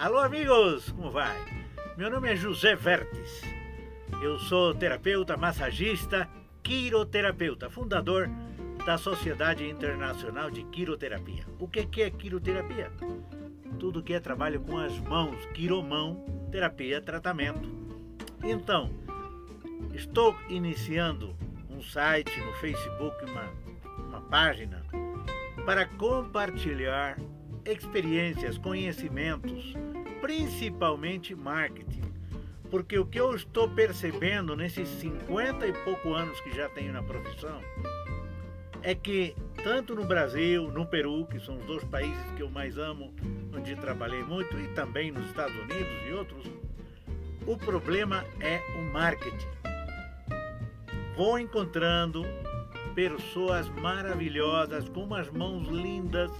Alô, amigos, como vai? Meu nome é José Vertes. Eu sou terapeuta, massagista, quiroterapeuta, fundador da Sociedade Internacional de Quiroterapia. O que é quiroterapia? Tudo que é trabalho com as mãos, quiromão, terapia, tratamento. Então, estou iniciando um site no Facebook, uma, uma página, para compartilhar experiências, conhecimentos, principalmente marketing. Porque o que eu estou percebendo nesses 50 e pouco anos que já tenho na profissão é que tanto no Brasil, no Peru, que são os dois países que eu mais amo, onde trabalhei muito, e também nos Estados Unidos e outros, o problema é o marketing. Vou encontrando pessoas maravilhosas, com umas mãos lindas,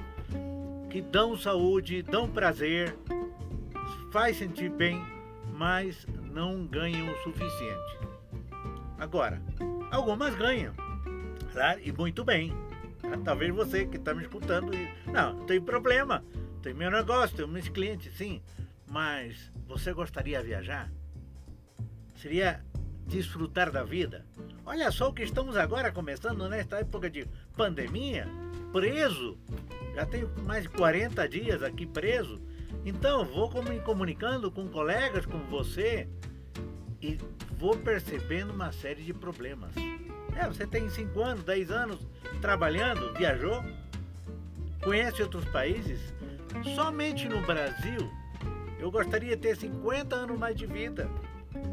que dão saúde, dão prazer, faz sentir bem, mas não ganham o suficiente. Agora, algumas ganham, claro, e muito bem. Tá? Talvez você que está me escutando, não tem problema, tem meu negócio, tem meus clientes, sim, mas você gostaria de viajar? Seria desfrutar da vida? Olha só o que estamos agora começando nesta época de pandemia, preso, já tenho mais de 40 dias aqui preso, então vou me comunicando com colegas como você e vou percebendo uma série de problemas. É, você tem 5 anos, 10 anos trabalhando, viajou, conhece outros países. Somente no Brasil eu gostaria de ter 50 anos mais de vida.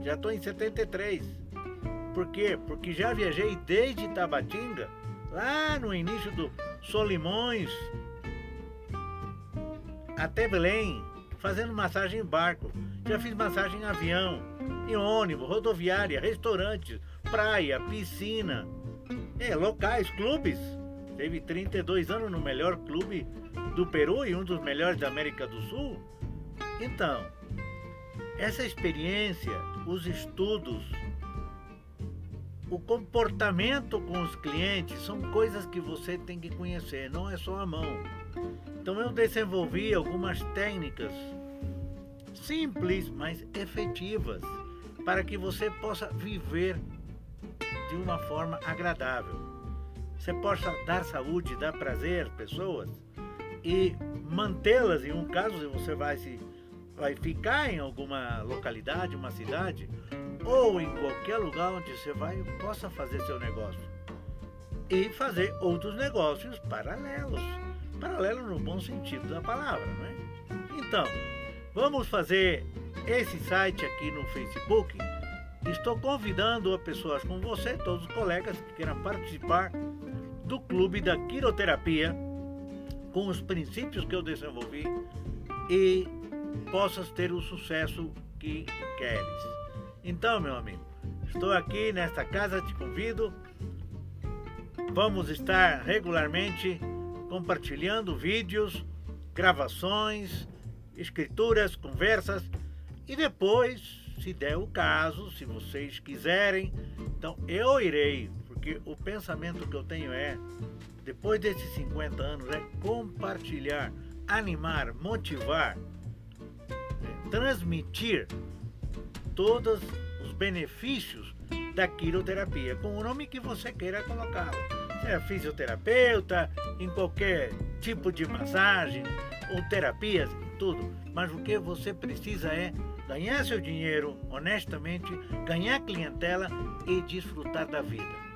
Já estou em 73. Por quê? Porque já viajei desde Tabatinga, lá no início do Solimões, até Belém, fazendo massagem em barco. Já fiz massagem em avião, em ônibus, rodoviária, restaurantes, praia, piscina. É, locais, clubes. Teve 32 anos no melhor clube do Peru e um dos melhores da América do Sul. Então, essa experiência, os estudos, o comportamento com os clientes são coisas que você tem que conhecer, não é só a mão. Então eu desenvolvi algumas técnicas simples, mas efetivas, para que você possa viver de uma forma agradável. Você possa dar saúde, dar prazer às pessoas e mantê-las em um caso você vai se vai ficar em alguma localidade, uma cidade ou em qualquer lugar onde você vai possa fazer seu negócio e fazer outros negócios paralelos Paralelo no bom sentido da palavra, não é? Então, vamos fazer esse site aqui no Facebook. Estou convidando a pessoas como você, todos os colegas que queiram participar do clube da quiroterapia com os princípios que eu desenvolvi e possas ter o sucesso que queres. Então, meu amigo, estou aqui nesta casa, te convido. Vamos estar regularmente compartilhando vídeos, gravações, escrituras, conversas e depois, se der o caso, se vocês quiserem, então eu irei, porque o pensamento que eu tenho é, depois desses 50 anos, é compartilhar, animar, motivar, transmitir todos os benefícios da quiroterapia, com o nome que você queira colocá-lo é fisioterapeuta, em qualquer tipo de massagem ou terapias, tudo. Mas o que você precisa é ganhar seu dinheiro honestamente, ganhar clientela e desfrutar da vida.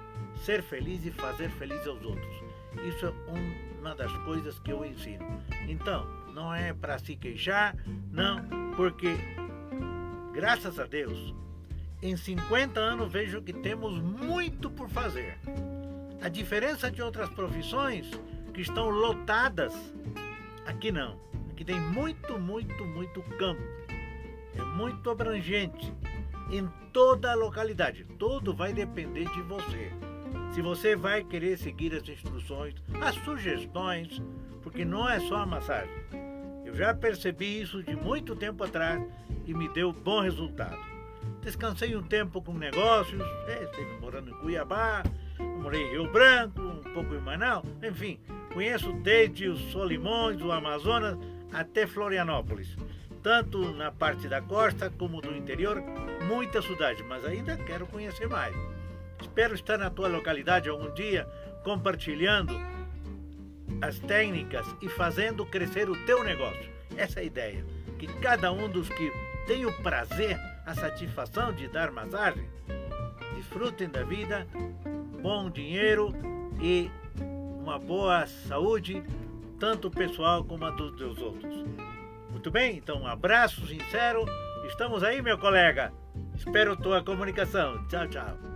Ser feliz e fazer feliz aos outros. Isso é uma das coisas que eu ensino. Então, não é para se queixar, não, porque graças a Deus, em 50 anos vejo que temos muito por fazer. A diferença de outras profissões que estão lotadas, aqui não. Aqui tem muito, muito, muito campo. É muito abrangente em toda a localidade. Tudo vai depender de você. Se você vai querer seguir as instruções, as sugestões, porque não é só a massagem. Eu já percebi isso de muito tempo atrás e me deu bom resultado. Descansei um tempo com negócios, é, estive morando em Cuiabá, morei em Rio Branco, um pouco em Manaus, enfim, conheço desde os Solimões, o Amazonas, até Florianópolis. tanto na parte da costa como do interior, muita saudade, mas ainda quero conhecer mais. Espero estar na tua localidade algum dia compartilhando as técnicas e fazendo crescer o teu negócio. Essa é a ideia. Que cada um dos que tem o prazer, a satisfação de dar massagem, desfrutem da vida, bom dinheiro e uma boa saúde, tanto pessoal como a dos, dos outros. Muito bem? Então, um abraço sincero. Estamos aí, meu colega. Espero tua comunicação. Tchau, tchau.